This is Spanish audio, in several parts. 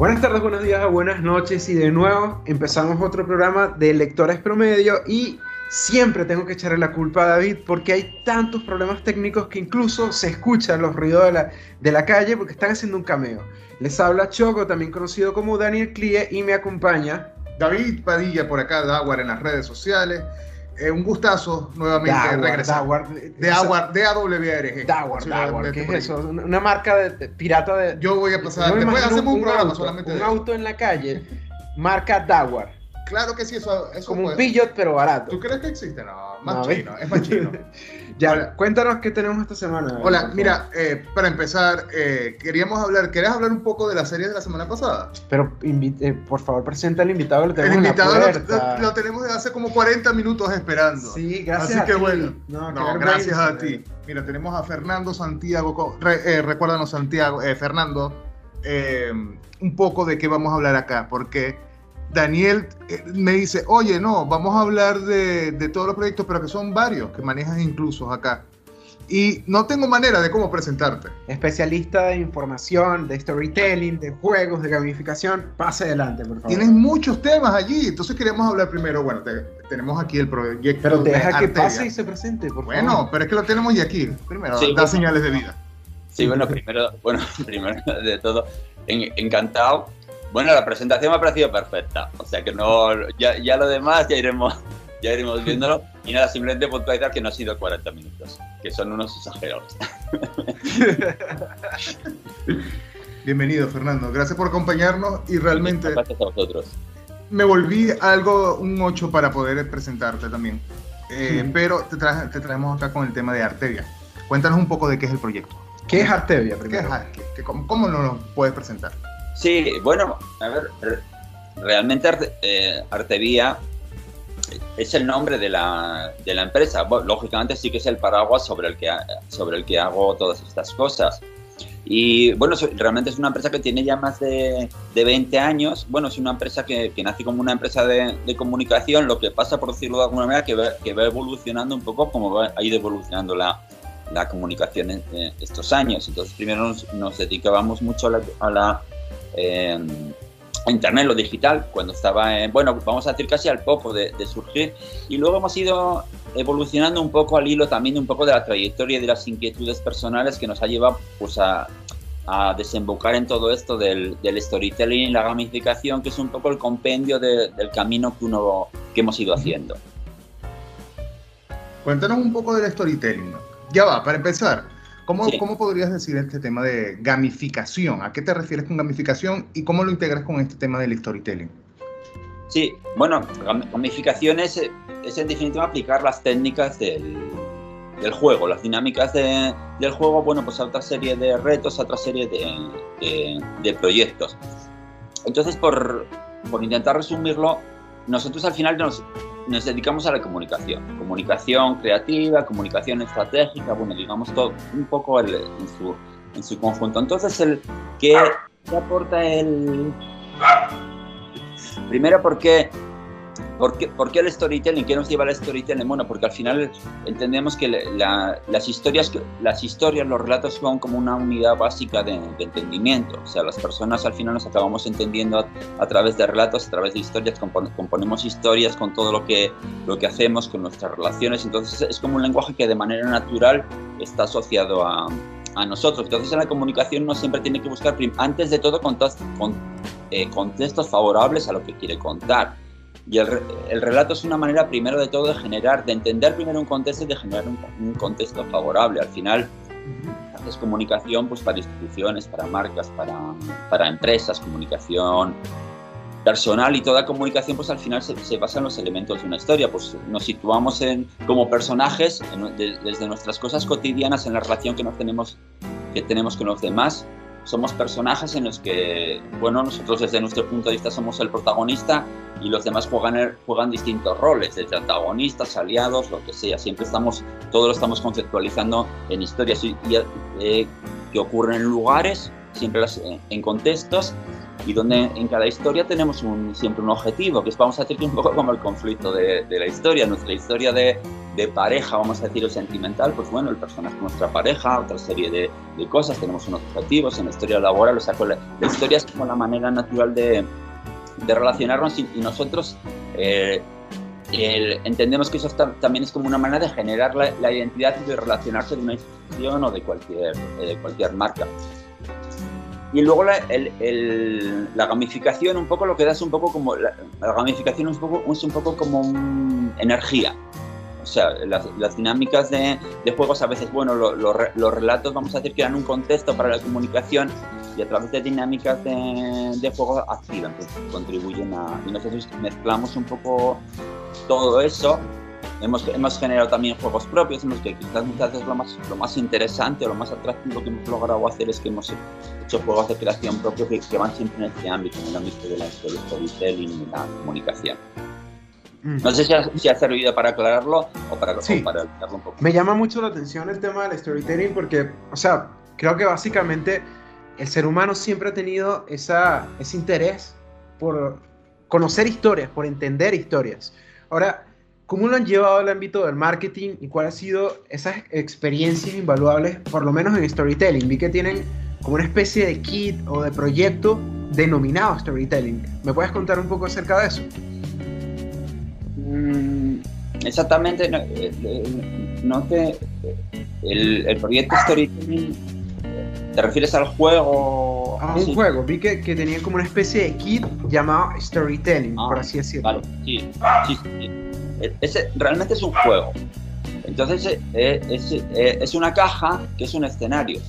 Buenas tardes, buenos días, buenas noches y de nuevo empezamos otro programa de Lectores Promedio y siempre tengo que echarle la culpa a David porque hay tantos problemas técnicos que incluso se escuchan los ruidos de la, de la calle porque están haciendo un cameo. Les habla Choco, también conocido como Daniel Clie y me acompaña David Padilla por acá, Dawar en las redes sociales. Eh, un gustazo nuevamente regresar. Dawar, de Awar, de AWRG. Dawar, Dawar, ¿qué es eso? Una marca de, pirata de. Yo voy a pasar. Después hacemos un, programa auto, solamente un de auto en la calle, marca Dawar. Claro que sí, eso, eso Como puede. un Peugeot, pero barato. ¿Tú crees que existe? No, más No, chino, es más chino. ya, Hola. cuéntanos qué tenemos esta semana. Hola, mira, eh, para empezar, eh, queríamos hablar, ¿querés hablar un poco de la serie de la semana pasada? Pero eh, por favor, presenta al invitado, lo El tenemos en la invitado lo, puerta. lo- lo tenemos desde hace como 40 minutos esperando. Sí, gracias Así a que ti. bueno. No, No, gracias a David. ti. Mira, tenemos a Fernando Santiago. re- eh, recuérdanos, Santiago, eh, Fernando, eh, un poco de qué vamos a hablar acá, porque Daniel eh, me dice, oye, no, vamos a hablar de, de todos los proyectos, pero que son varios, que manejas incluso acá. Y no tengo manera de cómo presentarte. Especialista de información, de storytelling, de juegos, de gamificación. Pase adelante, por favor. Tienes muchos temas allí, entonces queremos hablar primero, bueno, te- tenemos aquí el proyecto Pero de deja que Arteria. pase y se presente, por Bueno, favor. pero es que lo tenemos ya aquí. Primero, Sí, da bueno. señales de vida. Sí, bueno, primero, bueno, primero de todo, en- encantado. Bueno, la presentación me ha parecido perfecta, o sea que no, ya, ya lo demás ya iremos, ya iremos viéndolo. Y nada, simplemente puntualizar que no ha sido 40 minutos, que son unos exagerados. Bienvenido, Fernando. Gracias por acompañarnos y realmente Gracias a vosotros. me volví algo un 8 para poder presentarte también. Eh, Sí. Pero te, traemos acá con el tema de Arteria. Cuéntanos un poco de qué es el proyecto. ¿Qué es Artevia, ¿Qué primero? es Arteria? ¿Qué- cómo, cómo nos lo puedes presentar? Sí, bueno, a ver, re- realmente Arte- eh, Artevía es el nombre de la, de la empresa. Bueno, lógicamente sí que es el paraguas sobre el que, sobre el que hago todas estas cosas. Y bueno, realmente es una empresa que tiene ya más de, de 20 años. Bueno, es una empresa que, nace como una empresa de, de comunicación. Lo que pasa, por decirlo de alguna manera, que va, que va evolucionando un poco como va, ha ido evolucionando la, la comunicación en, estos años. Entonces, primero nos, dedicábamos mucho a la, a la Internet, lo digital, cuando estaba, en, bueno, vamos a decir casi al poco de, de surgir. Y luego hemos ido evolucionando un poco al hilo también un poco de la trayectoria y de las inquietudes personales que nos ha llevado pues, a, a desembocar en todo esto del, del storytelling y la gamificación, que es un poco el compendio de- del camino que, uno, que hemos ido haciendo. Cuéntanos un poco del storytelling. Ya va, para empezar, ¿cómo, Sí. ¿cómo podrías decir este tema de gamificación? ¿A qué te refieres con gamificación y cómo lo integras con este tema del storytelling? Sí, bueno, gam- gamificación es, es en definitiva aplicar las técnicas del, del juego, las dinámicas de- del juego, bueno, pues a otra serie de retos, a otra serie de, de- de proyectos. Entonces, por, por intentar resumirlo, nosotros al final nos, nos dedicamos a la comunicación. Comunicación creativa, comunicación estratégica, bueno, digamos todo un poco en, su, en su conjunto. Entonces, el, ¿qué, qué aporta el, Primero, porque, porque, ¿por qué el storytelling? ¿Qué nos lleva al storytelling? Bueno, porque al final entendemos que la- las, historias, las historias, los relatos son como una unidad básica de, de entendimiento. O sea, las personas al final nos acabamos entendiendo a, a través de relatos, a través de historias, compon- componemos historias con todo lo que, lo que hacemos, con nuestras relaciones. Entonces es como un lenguaje que de manera natural está asociado a, a nosotros. Entonces en la comunicación uno siempre tiene que buscar, antes de todo, contas- con, eh, contextos favorables a lo que quiere contar. Y el, el relato es una manera, primero de todo, de generar, de entender primero un contexto y de generar un, un contexto favorable. Al final, haces comunicación pues, para instituciones, para marcas, para, para empresas, comunicación personal y toda comunicación pues al final se, se basa en los elementos de una historia pues nos situamos en como personajes en- de- desde nuestras cosas cotidianas en la relación que nos tenemos que tenemos con los demás somos personajes en los que bueno nosotros desde nuestro punto de vista somos el protagonista y los demás juegan el- juegan distintos roles desde antagonistas aliados lo que sea. Siempre estamos todo lo estamos conceptualizando en historias eh, que ocurren en lugares siempre eh, en contextos y donde en cada historia tenemos siempre un objetivo, que es, vamos a decir, un poco como el conflicto de, la historia. Nuestra historia de, pareja, vamos a decir, o sentimental, pues bueno, el personaje es nuestra pareja, otra serie de, cosas, tenemos unos objetivos en la historia laboral, o sea, la, historia es como la manera natural de, relacionarnos y, nosotros eh, entendemos que eso también es como una manera de generar la, identidad y de relacionarse de una institución o de cualquier, eh, cualquier marca. Y luego la, el, el, la, gamificación un poco lo que da es un poco como la, la gamificación es un poco, es un poco como un, energía. O sea, las, las dinámicas de, de, juegos a veces, bueno, lo, lo, los relatos vamos a decir que dan un contexto para la comunicación y a través de dinámicas de, de juego activan, que contribuyen a... Y nosotros mezclamos un poco todo eso Hemos, hemos, generado también juegos propios, en los que quizás muchas veces lo más, lo más interesante o lo más atractivo que hemos logrado hacer es que hemos hecho juegos de creación propio que, que van siempre en este ámbito, en el ámbito de la, del storytelling y la comunicación. Mm. No sé si ha, si ha, servido para aclararlo o para, sí. o para aclararlo un poco. Me llama mucho la atención el tema del storytelling porque, o sea, creo que básicamente el ser humano siempre ha tenido esa, ese interés por conocer historias, por entender historias. Ahora, ¿Cómo lo han llevado al ámbito del marketing y cuáles han sido esas experiencias invaluables, por lo menos en storytelling? Vi que tienen como una especie de kit o de proyecto denominado storytelling. ¿Me puedes contar un poco acerca de eso? Mm, exactamente, no, no te, el, el, proyecto storytelling, ¿te refieres al juego? A un sí. juego, vi que, que tenía como una especie de kit llamado storytelling, ah, por así decirlo. Vale, sí, sí, sí. Ese, realmente es un juego. Entonces eh, es, eh, es, una caja que es un escenario.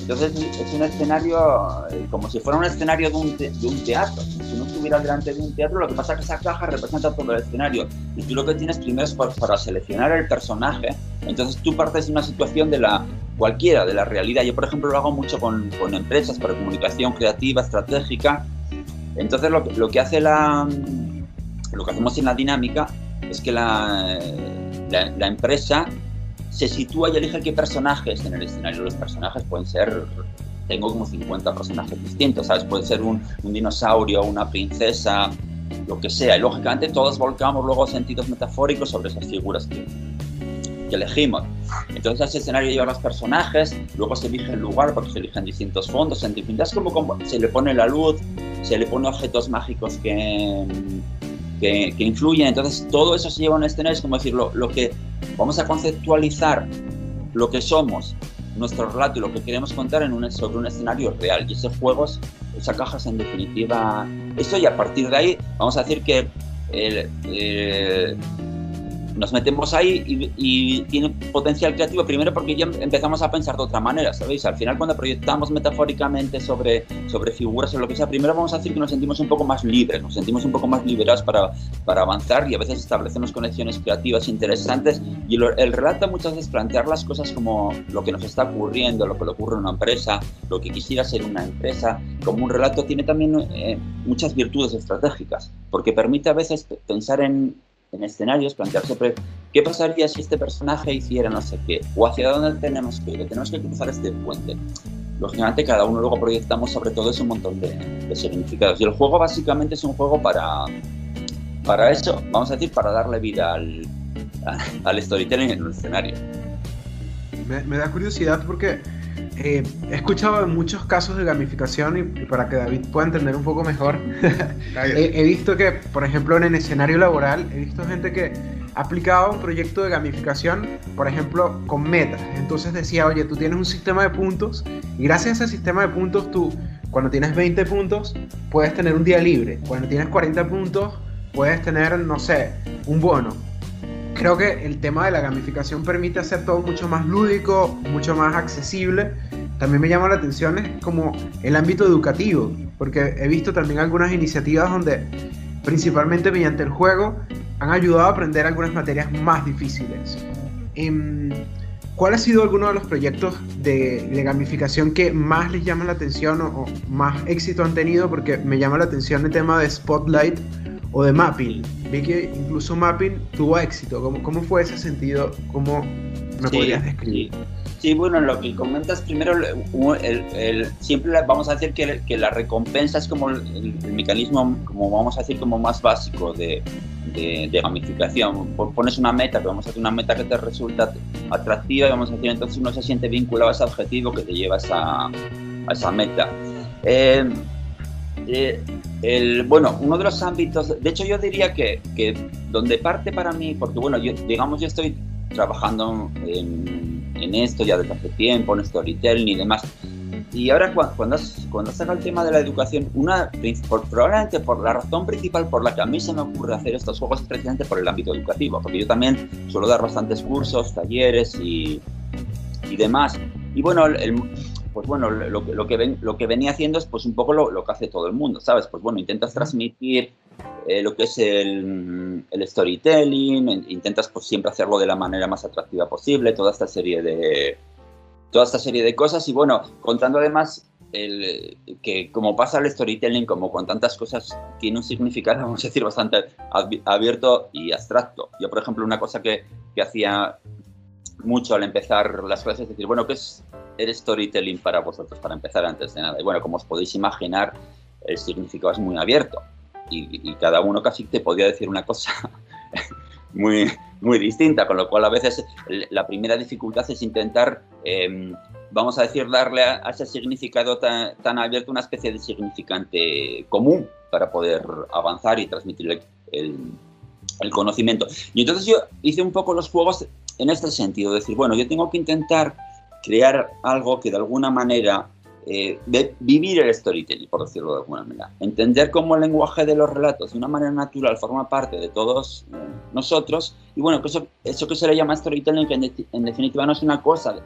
Entonces es un escenario eh, como si fuera un escenario de un, de un, teatro. Si uno estuviera delante de un teatro, lo que pasa es que esa caja representa todo el escenario. Y tú lo que tienes primero es para, para seleccionar el personaje. Entonces tú partes de una situación de la cualquiera, de la realidad. Yo, por ejemplo, lo hago mucho con, con empresas para comunicación creativa, estratégica. Entonces lo, lo que hace la, lo que hacemos en la dinámica es que la, la, empresa se sitúa y elige qué personajes en el escenario. Los personajes pueden ser, tengo como 50 personajes distintos, ¿sabes? Puede ser un, dinosaurio, una princesa, lo que sea. Y lógicamente todos volcamos luego sentidos metafóricos sobre esas figuras que, que elegimos. Entonces ese escenario llevan los personajes, luego se elige el lugar porque se eligen distintos fondos, en distintas como, como se le pone la luz, se le pone objetos mágicos que que, que, influyen. Entonces, todo eso se lleva a un escenario, es como decir, lo, lo, que vamos a conceptualizar lo que somos, nuestro relato y lo que queremos contar en un, sobre un escenario real. Y ese juego, es, esa caja es en definitiva eso, y a partir de ahí vamos a decir que el, el, nos metemos ahí y, y, tiene potencial creativo, primero porque ya empezamos a pensar de otra manera, ¿sabéis? Al final cuando proyectamos metafóricamente sobre, sobre figuras o lo que sea, primero vamos a decir que nos sentimos un poco más libres, nos sentimos un poco más liberados para, para avanzar y a veces establecemos conexiones creativas interesantes y lo, el relato muchas veces plantear las cosas como lo que nos está ocurriendo, lo que le ocurre a una empresa, lo que quisiera ser una empresa, como un relato tiene también eh, muchas virtudes estratégicas, porque permite a veces pensar en en escenarios, plantearse qué pasaría si este personaje hiciera no sé qué, o hacia dónde tenemos que ir, tenemos que cruzar este puente. Lógicamente cada uno luego proyectamos sobre todo un montón de, de significados. Y el juego básicamente es un juego para, para eso, vamos a decir, para darle vida al, al storytelling en un escenario. Me da curiosidad porque eh, he escuchado muchos casos de gamificación y, y, para que David pueda entender un poco mejor, he, he, visto que, por ejemplo, en el escenario laboral, he visto gente que ha aplicado un proyecto de gamificación, por ejemplo, con metas. Entonces decía, oye, tú tienes un sistema de puntos y gracias a ese sistema de puntos tú, cuando tienes 20 puntos, puedes tener un día libre. Cuando tienes 40 puntos, puedes tener, no sé, un bono creo que el tema de la gamificación permite hacer todo mucho más lúdico, mucho más accesible. También me llama la atención es como el ámbito educativo, porque he visto también algunas iniciativas donde principalmente mediante el juego han ayudado a aprender algunas materias más difíciles. Em, ¿Cuál ha sido alguno de los proyectos de, de, gamificación que más les llama la atención o, o más éxito han tenido? Porque me llama la atención el tema de Spotlight o de mapping. Vi que incluso mapping tuvo éxito. ¿Cómo, cómo fue ese sentido? ¿Cómo me sí, podrías describir? Sí. Sí, bueno, lo que comentas primero, el, siempre vamos a decir que, que, la recompensa es como el, mecanismo, como vamos a decir, como más básico de, de, gamificación. Pones una meta, que vamos a hacer una meta que te resulta atractiva y vamos a decir, entonces uno se siente vinculado a ese objetivo que te lleva a esa, a esa meta. Eh, eh, el, bueno, uno de los ámbitos, de hecho yo diría que, que donde parte para mí, porque bueno, yo, digamos yo estoy trabajando en, esto ya desde hace tiempo, en storytelling y demás. Y ahora cuando, cuando saca el tema de la educación, una, probablemente por la razón principal por la que a mí se me ocurre hacer estos juegos es precisamente por el ámbito educativo, porque yo también suelo dar bastantes cursos, talleres y, y demás. Y bueno, el, pues bueno, lo, lo, que ven, lo que venía haciendo es pues un poco lo, lo, que hace todo el mundo, ¿sabes? Pues bueno, intentas transmitir eh, lo que es el, el, storytelling, intentas pues siempre hacerlo de la manera más atractiva posible, toda esta serie de, toda esta serie de cosas y bueno, contando además el, que como pasa el storytelling, como con tantas cosas, tiene un significado, vamos a decir, bastante abierto y abstracto. Yo, por ejemplo, una cosa que, que hacía mucho al empezar las clases, es decir, bueno, ¿qué es el storytelling para vosotros, para empezar antes de nada? Y bueno, como os podéis imaginar, el significado es muy abierto y, cada uno casi te podía decir una cosa muy, muy distinta, con lo cual a veces la primera dificultad es intentar, em, vamos a decir, darle a, ese significado tan, abierto una especie de significante común para poder avanzar y transmitir el, el conocimiento. Y entonces yo hice un poco los juegos en este sentido, decir, bueno, yo tengo que intentar crear algo que de alguna manera eh, vivir el storytelling, por decirlo de alguna manera. Entender cómo el lenguaje de los relatos de una manera natural forma parte de todos eh, nosotros. Y bueno, eso, eso que se le llama storytelling, que en, definitiva no es una cosa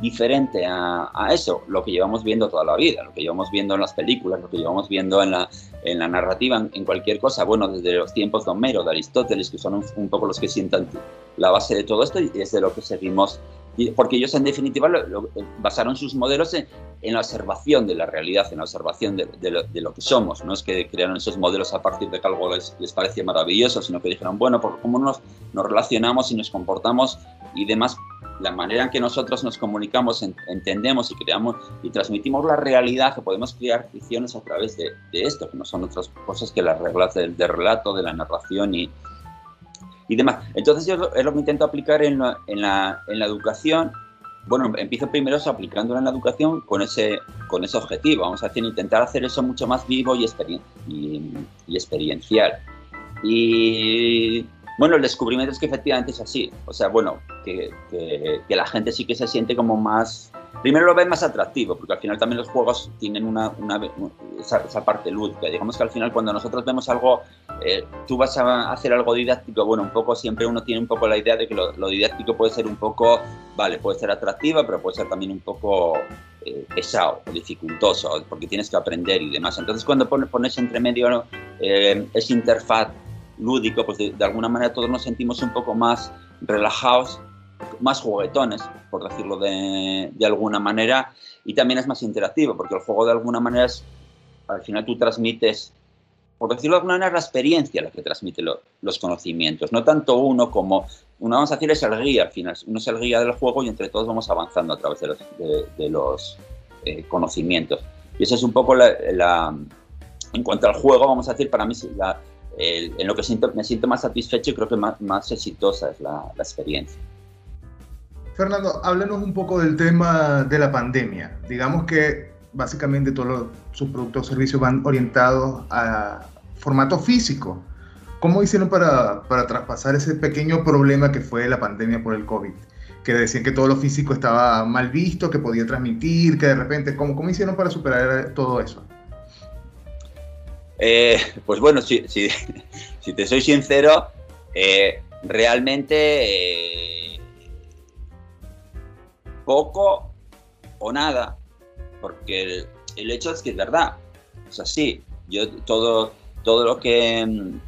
diferente a, a, eso, lo que llevamos viendo toda la vida, lo que llevamos viendo en las películas, lo que llevamos viendo en la, en la narrativa, en, cualquier cosa, bueno, desde los tiempos de Homero, de Aristóteles, que son un, un poco los que sientan la base de todo esto y es de lo que seguimos porque ellos en definitiva basaron sus modelos en, la observación de la realidad, en la observación de, lo, que somos. No es que crearon esos modelos a partir de que algo les, parecía maravilloso, sino que dijeron, bueno, por cómo nos, nos, relacionamos y nos comportamos y demás, la manera en que nosotros nos comunicamos, entendemos y creamos y transmitimos la realidad, que podemos crear ficciones a través de, esto, que no son otras cosas que las reglas del, relato, de la narración y, y demás. Entonces yo es lo que intento aplicar en la, en la, en la educación. Bueno, empiezo primero aplicándolo en la educación con ese, con ese objetivo. Vamos a decir, intentar hacer eso mucho más vivo y, y, y experiencial. Y bueno, el descubrimiento es que efectivamente es así. O sea, bueno, que, que, que, la gente sí que se siente como más primero lo ven más atractivo, porque al final también los juegos tienen una, esa, parte lúdica. Digamos que al final cuando nosotros vemos algo, eh, tú vas a hacer algo didáctico, bueno, un poco siempre uno tiene un poco la idea de que lo, didáctico puede ser un poco, vale, puede ser atractiva, pero puede ser también un poco eh, pesado dificultoso, porque tienes que aprender y demás. Entonces cuando pones, entre medio eh, ese interfaz lúdico, pues de alguna manera todos nos sentimos un poco más relajados más juguetones, por decirlo de, de, alguna manera, y también es más interactivo, porque el juego de alguna manera es, al final tú transmites, por decirlo de alguna manera, la experiencia la que transmite los conocimientos, no tanto uno como, uno vamos a decir es el guía, al final, uno es el guía del juego y entre todos vamos avanzando a través de los, de, los eh, conocimientos. Y eso es un poco la, en cuanto al juego, vamos a decir, para mí la, en lo que siento, me siento más satisfecho y creo que más, más exitosa es la, la experiencia. Fernando, háblanos un poco del tema de la pandemia. Digamos que básicamente todos sus productos o servicios van orientados a formato físico. ¿Cómo hicieron para, para, traspasar ese pequeño problema que fue la pandemia por el COVID? Que decían que todo lo físico estaba mal visto, que podía transmitir, que de repente, ¿cómo, cómo hicieron para superar todo eso? Eh, pues bueno, si, si, si, te soy sincero, eh, realmente eh, poco o nada, porque el, hecho es que es verdad, es así. Yo todo, todo lo que mm,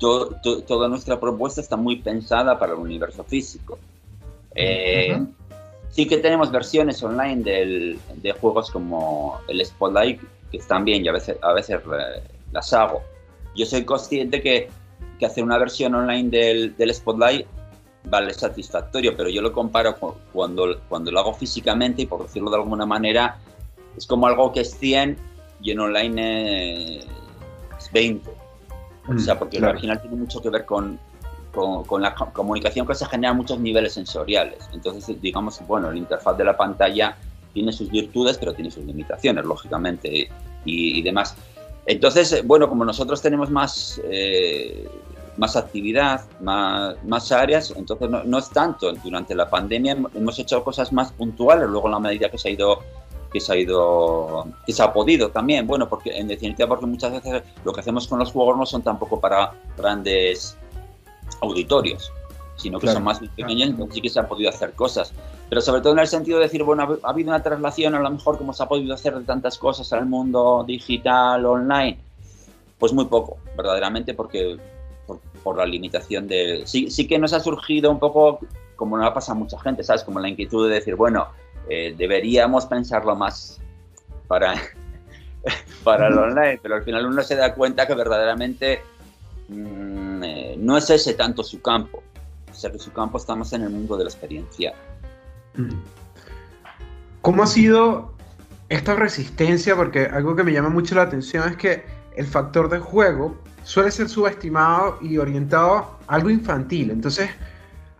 toda nuestra propuesta está muy pensada para el universo físico. Eh, sí que tenemos versiones online de juegos como el Spotlight, que están bien y a veces, a veces eh, las hago. Yo soy consciente que, que hacer una versión online del, del Spotlight vale satisfactorio, pero yo lo comparo cuando, cuando lo hago físicamente y por decirlo de alguna manera, es como algo que es 100 y en online es 20. O sea, mm, porque claro. original tiene mucho que ver con, con, la comunicación que se genera a muchos niveles sensoriales. Entonces, digamos, bueno, la interfaz de la pantalla tiene sus virtudes, pero tiene sus limitaciones, lógicamente, y, demás. Entonces, bueno, como nosotros tenemos más, eh, más actividad, más, más áreas, entonces no, no, es tanto. Durante la pandemia hemos hecho cosas más puntuales, luego en la medida que se ha ido que se ha ido que se ha podido también bueno porque en definitiva porque muchas veces lo que hacemos con los juegos no son tampoco para grandes auditorios, sino que son más pequeños, entonces sí que se han podido hacer cosas. Pero sobre todo en el sentido de decir, bueno, ha habido una traslación a lo mejor como se ha podido hacer de tantas cosas al mundo digital, online, pues muy poco, verdaderamente, porque por, la limitación de... Sí, sí que nos ha surgido un poco, como no pasa a mucha gente, ¿sabes? Como la inquietud de decir, bueno, eh, deberíamos pensarlo más para, para el online, pero al final uno se da cuenta que verdaderamente Mm, eh, no es ese tanto su campo. O sea que su campo estamos en el mundo de la experiencia. Mm. ¿Cómo ha sido esta resistencia? Porque algo que me llama mucho la atención es que el factor de juego suele ser subestimado y orientado a algo infantil. Entonces,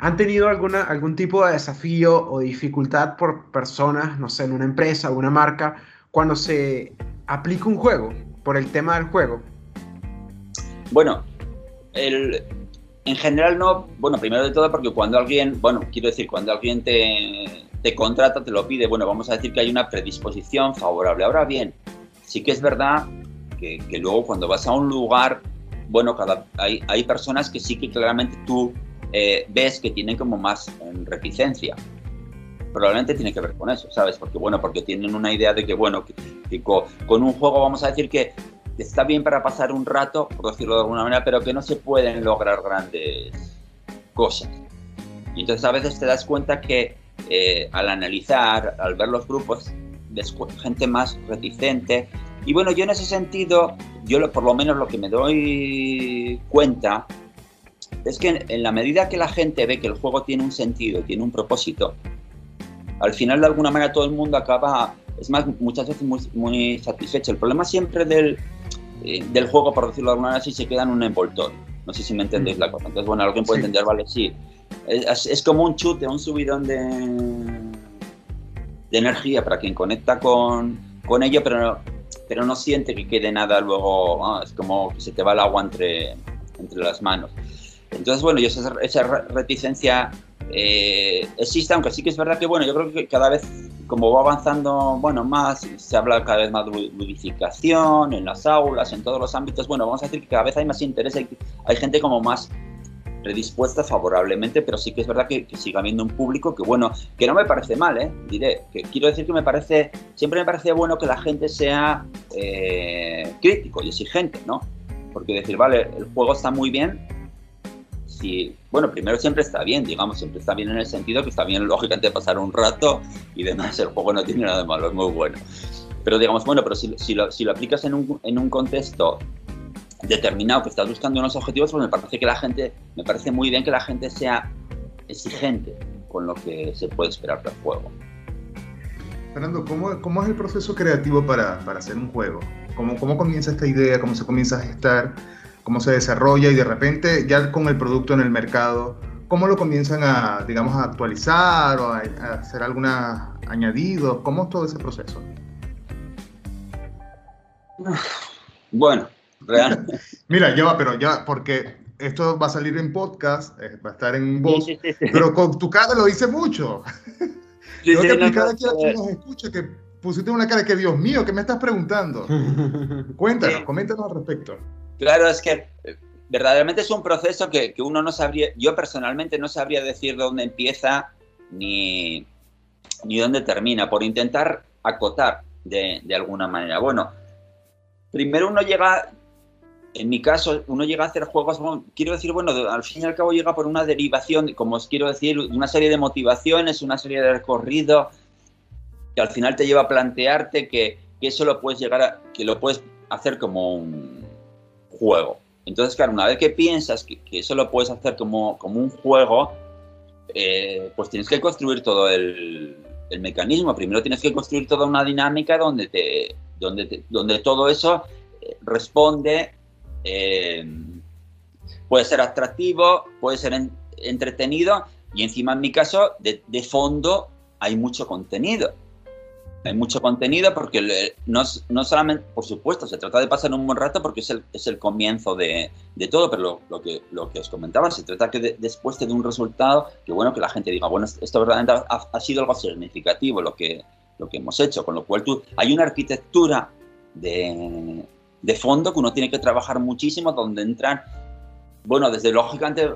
¿han tenido alguna, algún tipo de desafío o dificultad por personas, no sé, en una empresa o una marca, cuando se aplica un juego, por el tema del juego? Bueno, en general no, bueno, primero de todo porque cuando alguien, bueno, quiero decir, cuando alguien te, te contrata, te lo pide, bueno, vamos a decir que hay una predisposición favorable. Ahora bien, sí que es verdad que, luego cuando vas a un lugar, bueno, cada, hay, hay personas que sí que claramente tú eh, ves que tienen como más reticencia. Probablemente tiene que ver con eso, ¿sabes? Porque, bueno, porque tienen una idea de que, bueno, que con un juego vamos a decir que está bien para pasar un rato, por decirlo de alguna manera, pero que no se pueden lograr grandes cosas. Y entonces a veces te das cuenta que eh, al analizar, al ver los grupos, gente más reticente. Y bueno, yo en ese sentido, yo por lo menos lo que me doy cuenta es que en, la medida que la gente ve que el juego tiene un sentido, tiene un propósito, al final de alguna manera todo el mundo acaba, es más, muchas veces muy, muy satisfecho. El problema siempre del, eh, del juego, por decirlo de alguna manera, si se queda en un envoltorio. No sé si me entendéis mm. la cosa. Entonces, bueno, alguien puede entender, vale, sí. Es, como un chute, un subidón de, de energía para quien conecta con, con ello, pero no, pero no siente que quede nada luego. Ah, es como que se te va el agua entre, entre las manos. Entonces, bueno, yo esa, esa reticencia eh, existe, aunque sí que es verdad que, bueno, yo creo que cada vez, como va avanzando, bueno, más, se habla cada vez más de ludificación en las aulas, en todos los ámbitos, bueno, vamos a decir que cada vez hay más interés, hay, hay gente como más predispuesta favorablemente, pero sí que es verdad que, sigue habiendo un público que, bueno, que no me parece mal, ¿eh? Diré, que quiero decir que me parece, siempre me parece bueno que la gente sea eh, crítico y exigente, ¿no? Porque decir, vale, el juego está muy bien, bueno, primero siempre está bien, digamos, siempre está bien en el sentido que está bien lógicamente pasar un rato y demás, el juego no tiene nada de malo, es muy bueno. Pero digamos, bueno, pero si, si, lo, si lo, aplicas en un, en un contexto determinado que estás buscando unos objetivos, pues me parece que la gente, me parece muy bien que la gente sea exigente con lo que se puede esperar del juego. Fernando, ¿cómo, ¿cómo, es el proceso creativo para, para hacer un juego? ¿Cómo, ¿Cómo comienza esta idea? ¿Cómo se comienza a gestar? Cómo se desarrolla y de repente ya con el producto en el mercado, cómo lo comienzan a, digamos, a actualizar o a, hacer algunos añadidos, cómo es todo ese proceso. Bueno, real. Mira, ya va, pero ya, porque esto va a salir en podcast, eh, va a estar en voz, pero con tu cara lo dice mucho. Tengo que explicar aquí a quien nos escucha que pusiste una cara que, Dios mío, ¿qué me estás preguntando? Cuéntanos, coméntanos al respecto. Claro, es que eh, verdaderamente es un proceso que, uno no sabría, yo personalmente no sabría decir dónde empieza ni, ni dónde termina, por intentar acotar de, alguna manera. Bueno, primero uno llega, en mi caso, uno llega a hacer juegos, quiero decir, bueno, al fin y al cabo llega por una derivación, como os quiero decir, una serie de motivaciones, una serie de recorrido, que al final te lleva a plantearte que, que eso lo puedes llegar a, que lo puedes hacer como un, juego. Entonces, claro, una vez que piensas que, eso lo puedes hacer como, como un juego, eh, pues tienes que construir todo el, mecanismo. Primero tienes que construir toda una dinámica donde, te, donde, donde todo eso eh, responde, puede ser atractivo, puede ser entretenido y encima en mi caso de fondo hay mucho contenido hay mucho contenido porque no, no, solamente, por supuesto, se trata de pasar un buen rato porque es el, es el comienzo de, de todo, pero lo, que, lo que os comentaba, se trata que después de un resultado, que bueno, que la gente diga, bueno, esto verdaderamente ha, sido algo significativo lo que, lo que hemos hecho, con lo cual tú, hay una arquitectura de, de fondo que uno tiene que trabajar muchísimo, donde entran bueno, desde lógicamente,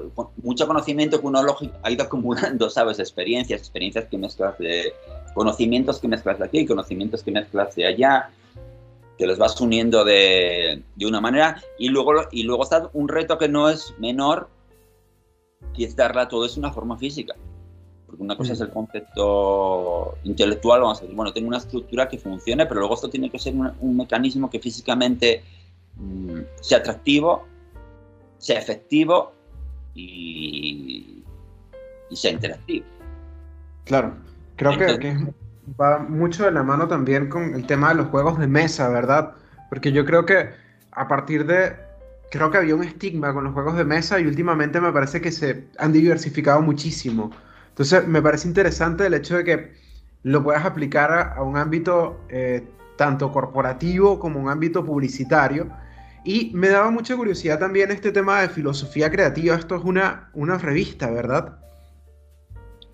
mucho conocimiento que uno ha ido acumulando, ¿sabes? Experiencias, experiencias que mezclas de conocimientos que mezclas de aquí, conocimientos que mezclas de allá, que los vas uniendo de, de una manera. Y luego, y luego está un reto que no es menor, que es darle a todo eso una forma física. Porque una cosa es el concepto intelectual, vamos a decir, bueno, tengo una estructura que funcione, pero luego esto tiene que ser un, mecanismo que físicamente mm, sea atractivo sea efectivo y, sea interactivo. Claro, creo que, va mucho de la mano también con el tema de los juegos de mesa, ¿verdad? Porque yo creo que a partir de, creo que había un estigma con los juegos de mesa y últimamente me parece que se han diversificado muchísimo. Entonces me parece interesante el hecho de que lo puedas aplicar a, un ámbito eh, tanto corporativo como un ámbito publicitario y me daba mucha curiosidad también este tema de filosofía creativa. Esto es una, una revista, ¿verdad?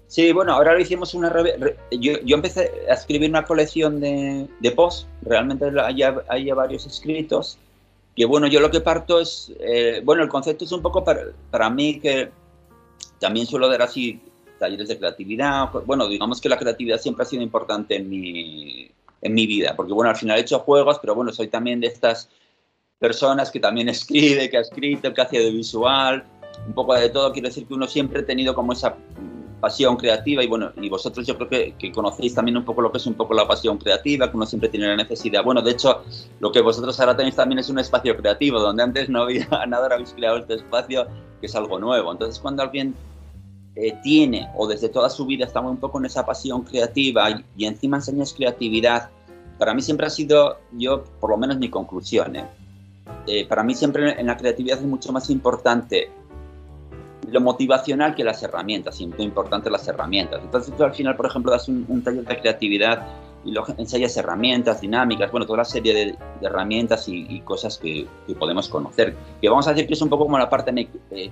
Sí, bueno, ahora lo hicimos una revista. Yo, yo, empecé a escribir una colección de, de posts, realmente hay, varios escritos. Que bueno, yo lo que parto es. Eh, bueno, el concepto es un poco para, para mí que también suelo dar así talleres de creatividad. Bueno, digamos que la creatividad siempre ha sido importante en mi, en mi vida, porque bueno, al final he hecho juegos, pero bueno, soy también de estas personas que también escribe, que ha escrito, que hace de visual, un poco de todo. Quiero decir que uno siempre ha tenido como esa pasión creativa y bueno, y vosotros yo creo que, que, conocéis también un poco lo que es un poco la pasión creativa, que uno siempre tiene la necesidad. Bueno, de hecho, lo que vosotros ahora tenéis también es un espacio creativo, donde antes no había nada, ahora habéis creado este espacio que es algo nuevo. Entonces, cuando alguien eh, tiene o desde toda su vida está un poco en esa pasión creativa y, y encima enseñas creatividad, para mí siempre ha sido, yo, por lo menos mi conclusión, ¿eh? Eh, para mí siempre en la creatividad es mucho más importante lo motivacional que las herramientas, siempre importante las herramientas. Entonces tú al final, por ejemplo, das un, taller de creatividad y lo, ensayas herramientas, dinámicas, bueno, toda la serie de, herramientas y, cosas que, podemos conocer. Que vamos a decir que es un poco como la parte eh,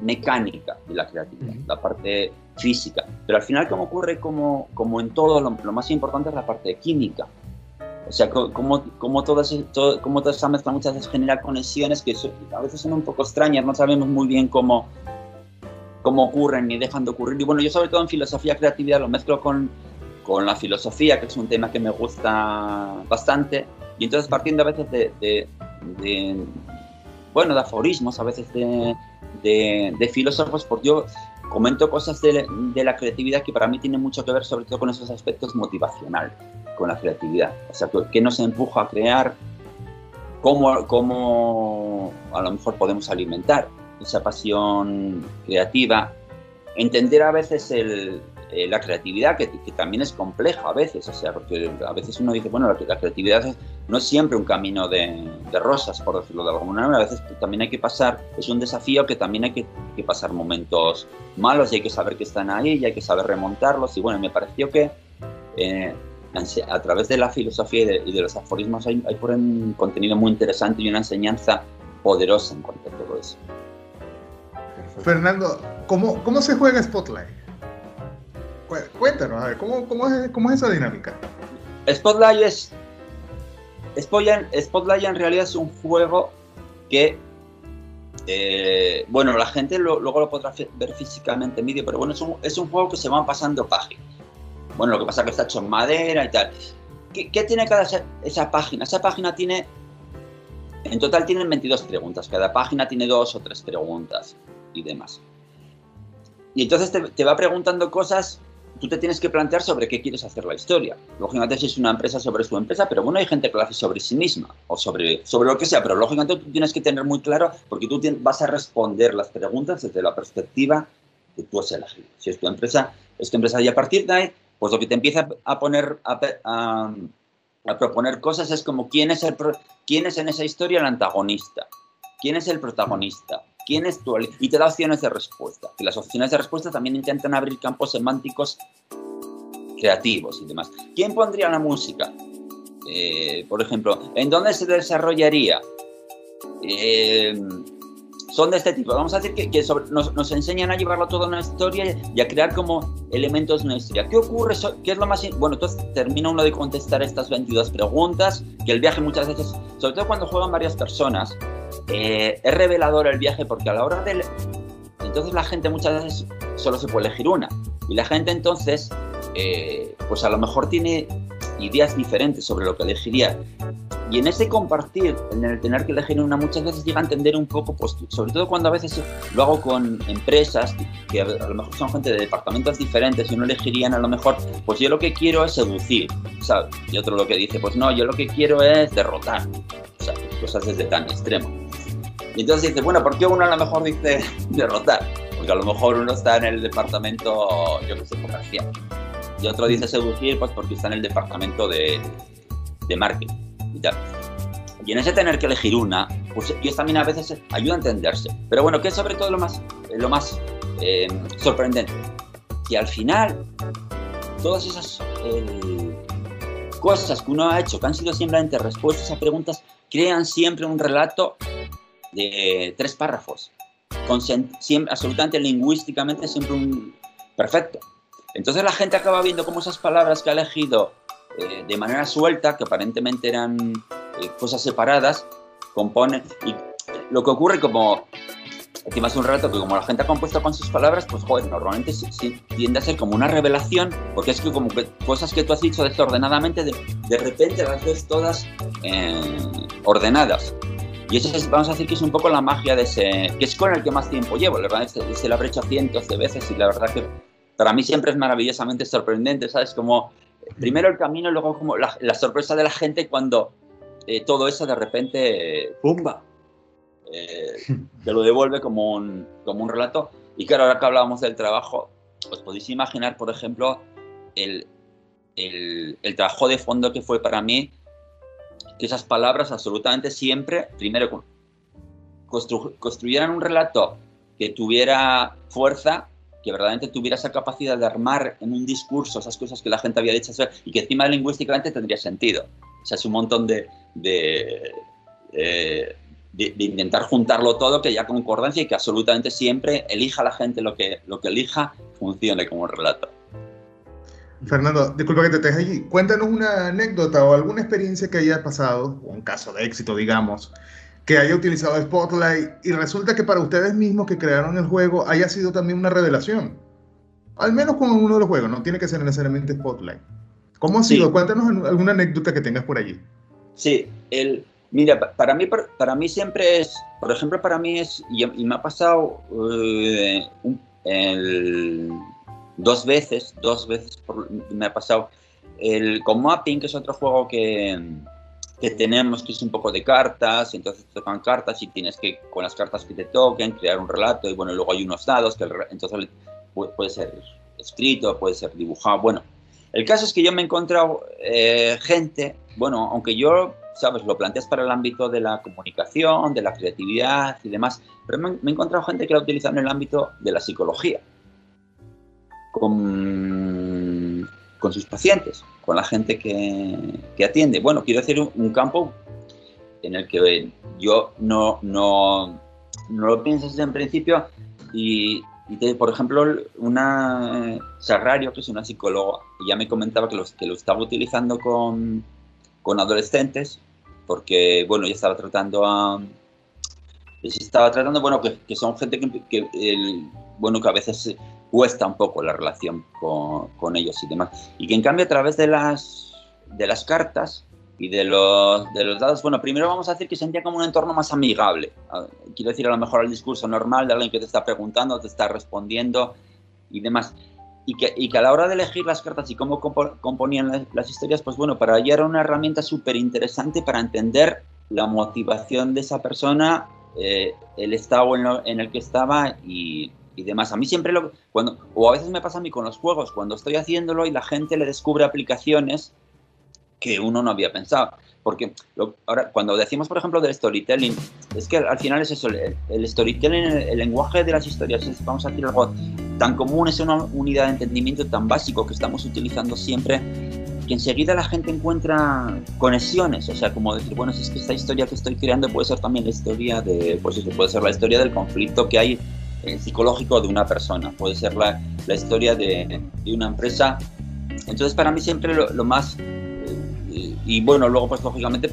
mecánica de la creatividad, la parte física. Pero al final, como ocurre como, como en todo, lo, lo más importante es la parte química. O sea, como, como, toda, todo, como toda esa mezcla muchas veces genera conexiones que a veces son un poco extrañas, no sabemos muy bien cómo, cómo ocurren ni dejan de ocurrir. Y bueno, yo sobre todo en filosofía creatividad lo mezclo con, con la filosofía, que es un tema que me gusta bastante. Y entonces partiendo a veces de, de, bueno, de aforismos, a veces de, de, filósofos, porque yo comento cosas de, la creatividad que para mí tienen mucho que ver sobre todo con esos aspectos motivacionales con la creatividad. O sea, ¿qué nos empuja a crear? ¿Cómo, cómo a lo mejor podemos alimentar esa pasión creativa? Entender a veces el, eh, la creatividad, que, también es compleja a veces, o sea, porque a veces uno dice, bueno, la, creatividad no es siempre un camino de, rosas, por decirlo de alguna manera, a veces también hay que pasar, es un desafío que también hay que, pasar momentos malos y hay que saber que están ahí y hay que saber remontarlos, y bueno, me pareció que eh, a través de la filosofía y de, los aforismos hay, un contenido muy interesante y una enseñanza poderosa en cuanto a todo eso. Fernando, ¿cómo, cómo se juega Spotlight? Cuéntanos, a ver, ¿cómo, es, cómo es esa dinámica? Spotlight es. Spotlight, en realidad es un juego que. Eh, bueno, la gente luego lo podrá ver físicamente en vídeo, pero bueno, es un, es un juego que se van pasando páginas. Bueno, lo que pasa es que está hecho en madera y tal. ¿Qué, tiene cada esa página? Esa página tiene, en total tienen 22 preguntas. Cada página tiene dos o tres preguntas y demás. Y entonces te, va preguntando cosas, tú te tienes que plantear sobre qué quieres hacer la historia. Lógicamente si es una empresa sobre su empresa, pero bueno, hay gente que lo hace sobre sí misma o sobre, sobre lo que sea, pero lógicamente tú tienes que tener muy claro porque tú vas a responder las preguntas desde la perspectiva que tú has elegido. Si es tu empresa, es tu empresa y a partir de ahí, pues lo que te empieza a poner, a, proponer cosas es como quién es, el, quién es en esa historia el antagonista, quién es el protagonista, quién es tu... Y te da opciones de respuesta. Y las opciones de respuesta también intentan abrir campos semánticos creativos y demás. ¿Quién pondría la música? Eh, por ejemplo, ¿en dónde se desarrollaría? Eh, son de este tipo. Vamos a decir que, nos, enseñan a llevarlo todo a una historia y a crear como elementos de una historia. ¿Qué ocurre? ¿Qué es lo más...? Bueno, entonces termina uno de contestar estas 22 preguntas, que el viaje muchas veces, sobre todo cuando juegan varias personas, eh, es revelador el viaje porque a la hora de... Entonces la gente muchas veces solo se puede elegir una. Y la gente entonces, eh, pues a lo mejor tiene ideas diferentes sobre lo que elegiría. Y en ese compartir, en el tener que elegir una, muchas veces llega a entender un poco, pues, sobre todo cuando a veces lo hago con empresas que a lo mejor son gente de departamentos diferentes y uno elegirían a lo mejor, pues yo lo que quiero es seducir, ¿sabes? Y otro lo que dice, pues no, yo lo que quiero es derrotar, o sea, cosas desde tan extremo. Y entonces dice, bueno, ¿por qué uno a lo mejor dice derrotar? Porque a lo mejor uno está en el departamento, yo que sé, comercial. Y otro dice seducir, pues porque está en el departamento de, de marketing y en ese tener que elegir una, pues ellos también a veces ayuda a entenderse. Pero bueno, que es sobre todo lo más, lo más eh, sorprendente. Que al final, todas esas eh, cosas que uno ha hecho, que han sido simplemente respuestas a preguntas, crean siempre un relato de tres párrafos, con absolutamente lingüísticamente siempre un perfecto. Entonces la gente acaba viendo cómo esas palabras que ha elegido eh, de manera suelta, que aparentemente eran eh, cosas separadas, componen. Y lo que ocurre como encima es un relato que como la gente ha compuesto con sus palabras, pues joder, normalmente tiende a ser como una revelación, porque es que como que cosas que tú has dicho desordenadamente, de, repente las ves todas eh, ordenadas. Y eso es, vamos a decir que es un poco la magia de ese, que es con el que más tiempo llevo, la verdad, es, es lo habré hecho cientos de veces y la verdad que para mí siempre es maravillosamente sorprendente, ¿sabes? Como primero el camino luego como la, sorpresa de la gente cuando eh, todo eso de repente, ¡pumba! Eh, te lo devuelve como un, como un relato. Y claro, ahora que hablábamos del trabajo, os podéis imaginar, por ejemplo, el, el, el trabajo de fondo que fue para mí, que esas palabras absolutamente siempre, primero, construyeran un relato que tuviera fuerza que verdaderamente tuviera esa capacidad de armar en un discurso esas cosas que la gente había dicho y que encima lingüísticamente tendría sentido. O sea, es un montón de, de, eh, de, intentar juntarlo todo, que haya concordancia y que absolutamente siempre elija la gente lo que, lo que elija, funcione como relato. Fernando, disculpa que te deje allí. Cuéntanos una anécdota o alguna experiencia que haya pasado, o un caso de éxito, digamos, que haya utilizado Spotlight y resulta que para ustedes mismos que crearon el juego haya sido también una revelación. Al menos con uno de los juegos, no tiene que ser necesariamente Spotlight. ¿Cómo ha sido? Cuéntanos alguna anécdota que tengas por allí. Sí, el, mira, para mí, para mí siempre es, por ejemplo, para mí es, y, me ha pasado eh, dos veces, dos veces me ha pasado el con Mapping, que es otro juego que, que tenemos, que es un poco de cartas, entonces te tocan cartas y tienes que, con las cartas que te toquen, crear un relato, y bueno, luego hay unos dados, que entonces puede ser escrito, puede ser dibujado, bueno. El caso es que yo me he encontrado eh, gente, bueno, aunque yo, sabes, lo planteas para el ámbito de la comunicación, de la creatividad y demás, pero me, he encontrado gente que lo ha utilizado en el ámbito de la psicología, con, con sus pacientes con la gente que, que atiende. Bueno, quiero decir un, campo en el que yo no, no, no lo piensas en principio y, por ejemplo, una Sagrario, que es una psicóloga, ya me comentaba que, los, que lo estaba utilizando con, con adolescentes porque, bueno, ya estaba tratando a... estaba tratando, bueno, que, que son gente que, que el, bueno, que a veces cuesta un poco la relación con, con, ellos y demás. Y que en cambio a través de las, de las cartas y de los, de los dados, bueno, primero vamos a decir que sentía como un entorno más amigable. Ah, quiero decir, a lo mejor el discurso normal de alguien que te está preguntando, te está respondiendo y demás. Y que, y que a la hora de elegir las cartas y cómo componían las, historias, pues bueno, para ella era una herramienta súper interesante para entender la motivación de esa persona, eh, el estado en, en el que estaba y, y demás. A mí siempre lo cuando o a veces me pasa a mí con los juegos cuando estoy haciéndolo y la gente le descubre aplicaciones que uno no había pensado. Porque ahora, cuando decimos, por ejemplo, del storytelling, es que al, final es eso, el, storytelling, el, lenguaje de las historias, es, vamos a decir algo tan común, es una unidad de entendimiento tan básico que estamos utilizando siempre, que enseguida la gente encuentra conexiones, o sea, como decir, bueno, si es que esta historia que estoy creando puede ser también la historia de, pues eso, puede ser la historia del conflicto que hay eh, psicológico de una persona, puede ser la, la historia de, de, una empresa. Entonces, para mí siempre lo, más y bueno, luego pues lógicamente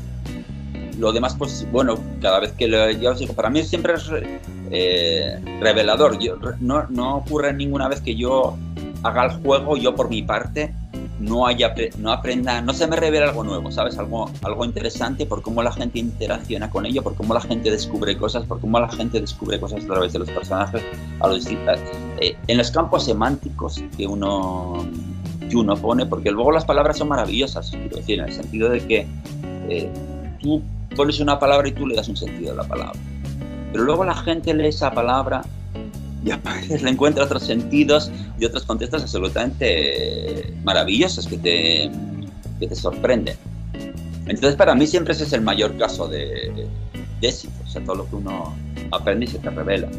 lo demás pues bueno, cada vez que lo, yo digo, para mí siempre es eh, revelador. Yo, no, no ocurre ninguna vez que yo haga el juego, yo por mi parte no haya no aprenda, no se me revela algo nuevo, ¿sabes? Algo, algo interesante por cómo la gente interacciona con ello, por cómo la gente descubre cosas, por cómo la gente descubre cosas a través de los personajes, a los eh, en los campos semánticos que uno uno pone, porque luego las palabras son maravillosas, quiero decir, en el sentido de que eh, tú pones una palabra y tú le das un sentido a la palabra. Pero luego la gente lee esa palabra y a veces le encuentra otros sentidos y otros contextos absolutamente maravillosos que te, que te sorprenden. Entonces, para mí siempre ese es el mayor caso de, de éxito, o sea, todo lo que uno aprende y se te revela.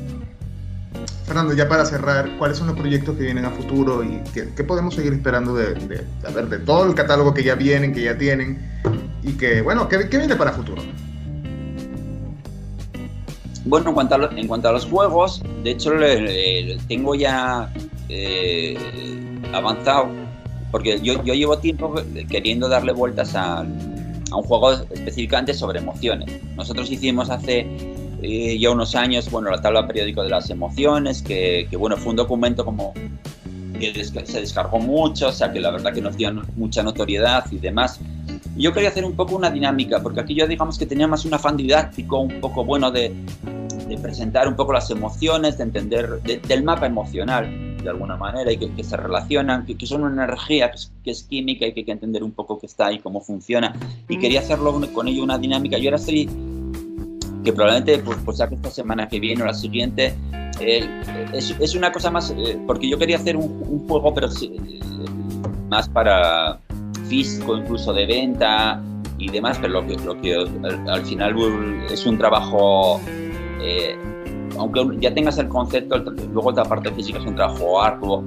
Fernando, ya para cerrar, ¿cuáles son los proyectos que vienen a futuro y qué, podemos seguir esperando de, de, de todo el catálogo que ya vienen, que ya tienen y que, bueno, ¿qué, viene para futuro? Bueno, en cuanto, a en cuanto a los juegos, de hecho tengo ya eh, avanzado, porque yo, yo, llevo tiempo queriendo darle vueltas a, a un juego específicamente sobre emociones. Nosotros hicimos hace eh, ya unos años, bueno, la tabla periódica de las emociones, que, que bueno, fue un documento como que se descargó mucho, o sea que la verdad que nos dio mucha notoriedad y demás. Yo quería hacer un poco una dinámica, porque aquí yo digamos que tenía más un afán didáctico, un poco bueno de, de presentar un poco las emociones, de entender del mapa emocional de alguna manera y que, que se relacionan, que, que, son una energía que es, que es, química y que hay que entender un poco qué está ahí, cómo funciona. Y quería hacerlo con ello una dinámica. Yo ahora estoy que probablemente pues, pues que esta semana que viene o la siguiente. Eh, es, es, una cosa más, eh, porque yo quería hacer un, un juego, pero eh, más para físico, incluso de venta y demás, pero lo que, lo que al, al final es un trabajo, eh, aunque ya tengas el concepto, luego otra parte física es un trabajo arduo.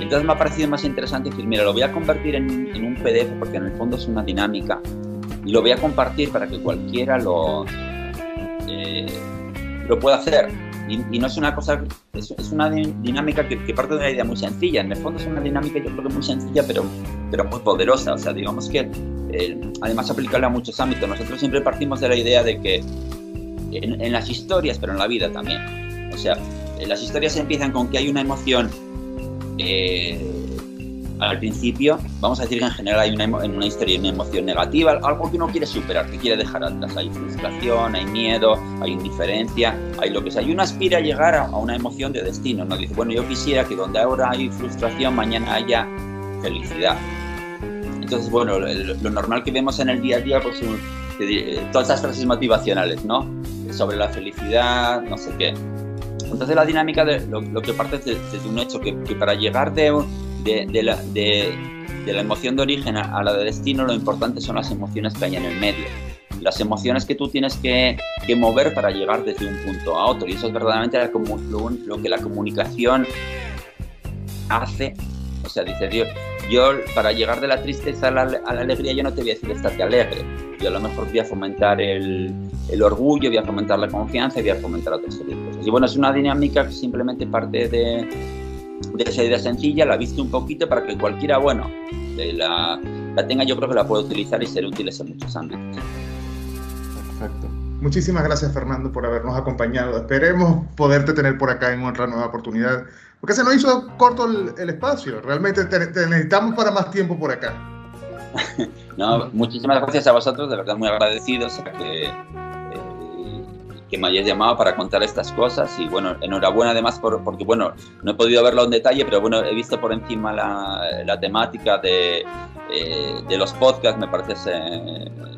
Entonces me ha parecido más interesante decir, mira, lo voy a convertir en, un PDF porque en el fondo es una dinámica y lo voy a compartir para que cualquiera lo, eh, lo puedo hacer. Y, no es una cosa, es, es una dinámica que, parte de una idea muy sencilla. En el fondo es una dinámica yo creo que muy sencilla, pero, pero muy poderosa. O sea, digamos que eh, además aplicable a muchos ámbitos. Nosotros siempre partimos de la idea de que en, en las historias, pero en la vida también. O sea, las historias empiezan con que hay una emoción eh, al principio, vamos a decir que en general hay una, en una historia una emoción negativa, algo que uno quiere superar, que quiere dejar atrás. Hay frustración, hay miedo, hay indiferencia, hay lo que sea. Y uno aspira a llegar a, una emoción de destino, ¿no? Dice, bueno, yo quisiera que donde ahora hay frustración, mañana haya felicidad. Entonces, bueno, lo, normal que vemos en el día a día, pues eh, todas esas frases motivacionales, ¿no? Sobre la felicidad, no sé qué. Entonces la dinámica de lo, que parte desde de un hecho que, que para llegar de de, la, de, la, emoción de origen a, la de destino, lo importante son las emociones que hay en el medio. Las emociones que tú tienes que, que mover para llegar desde un punto a otro. Y eso es verdaderamente lo, lo que la comunicación hace. O sea, dice Dios, yo para llegar de la tristeza a la, a la, alegría yo no te voy a decir estate alegre. Yo a lo mejor voy a fomentar el, el orgullo, voy a fomentar la confianza y voy a fomentar otras cosas. Y bueno, es una dinámica que simplemente parte de, de esa idea sencilla, la viste un poquito para que cualquiera, bueno, la, la tenga, yo creo que la puede utilizar y ser útil en muchos ámbitos. Perfecto. Muchísimas gracias Fernando por habernos acompañado. Esperemos poderte tener por acá en otra nueva oportunidad, porque se nos hizo corto el, el espacio. Realmente te, te necesitamos para más tiempo por acá. no, muchísimas gracias a vosotros, de verdad muy agradecidos. Que, que me hayas llamado para contar estas cosas y bueno, enhorabuena además por, porque bueno, no he podido verlo en detalle, pero bueno, he visto por encima la, la temática de, eh, de, los podcasts, me parece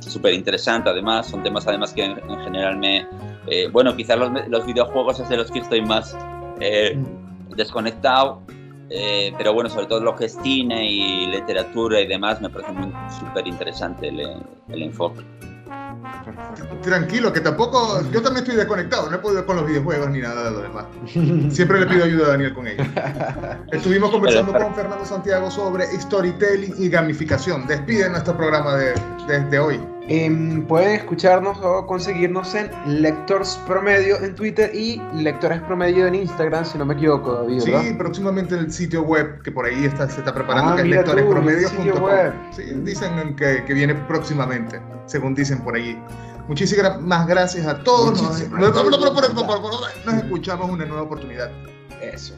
súper interesante además, son temas además que en, en general me, eh, bueno, quizás los, los, videojuegos es de los que estoy más... Eh, desconectado, eh, pero bueno, sobre todo lo que es cine y literatura y demás, me parece súper interesante el, el enfoque. Tranquilo, que tampoco. Yo también estoy desconectado, no he podido con los videojuegos ni nada de lo demás. Siempre le pido ayuda a Daniel con ello. Estuvimos conversando con Fernando Santiago sobre storytelling y gamificación. Despide nuestro programa de, de hoy. Em, pueden escucharnos o conseguirnos en Lectors Promedio en Twitter y Lectores Promedio en Instagram, si no me equivoco, David. Sí, próximamente en el sitio web, que por ahí está, se está preparando, ah, que es lectorespromedio.com. Sí, dicen que, que, viene próximamente, según dicen por allí. Muchísimas gracias a todos. Nos, nos escuchamos una nueva oportunidad. Eso.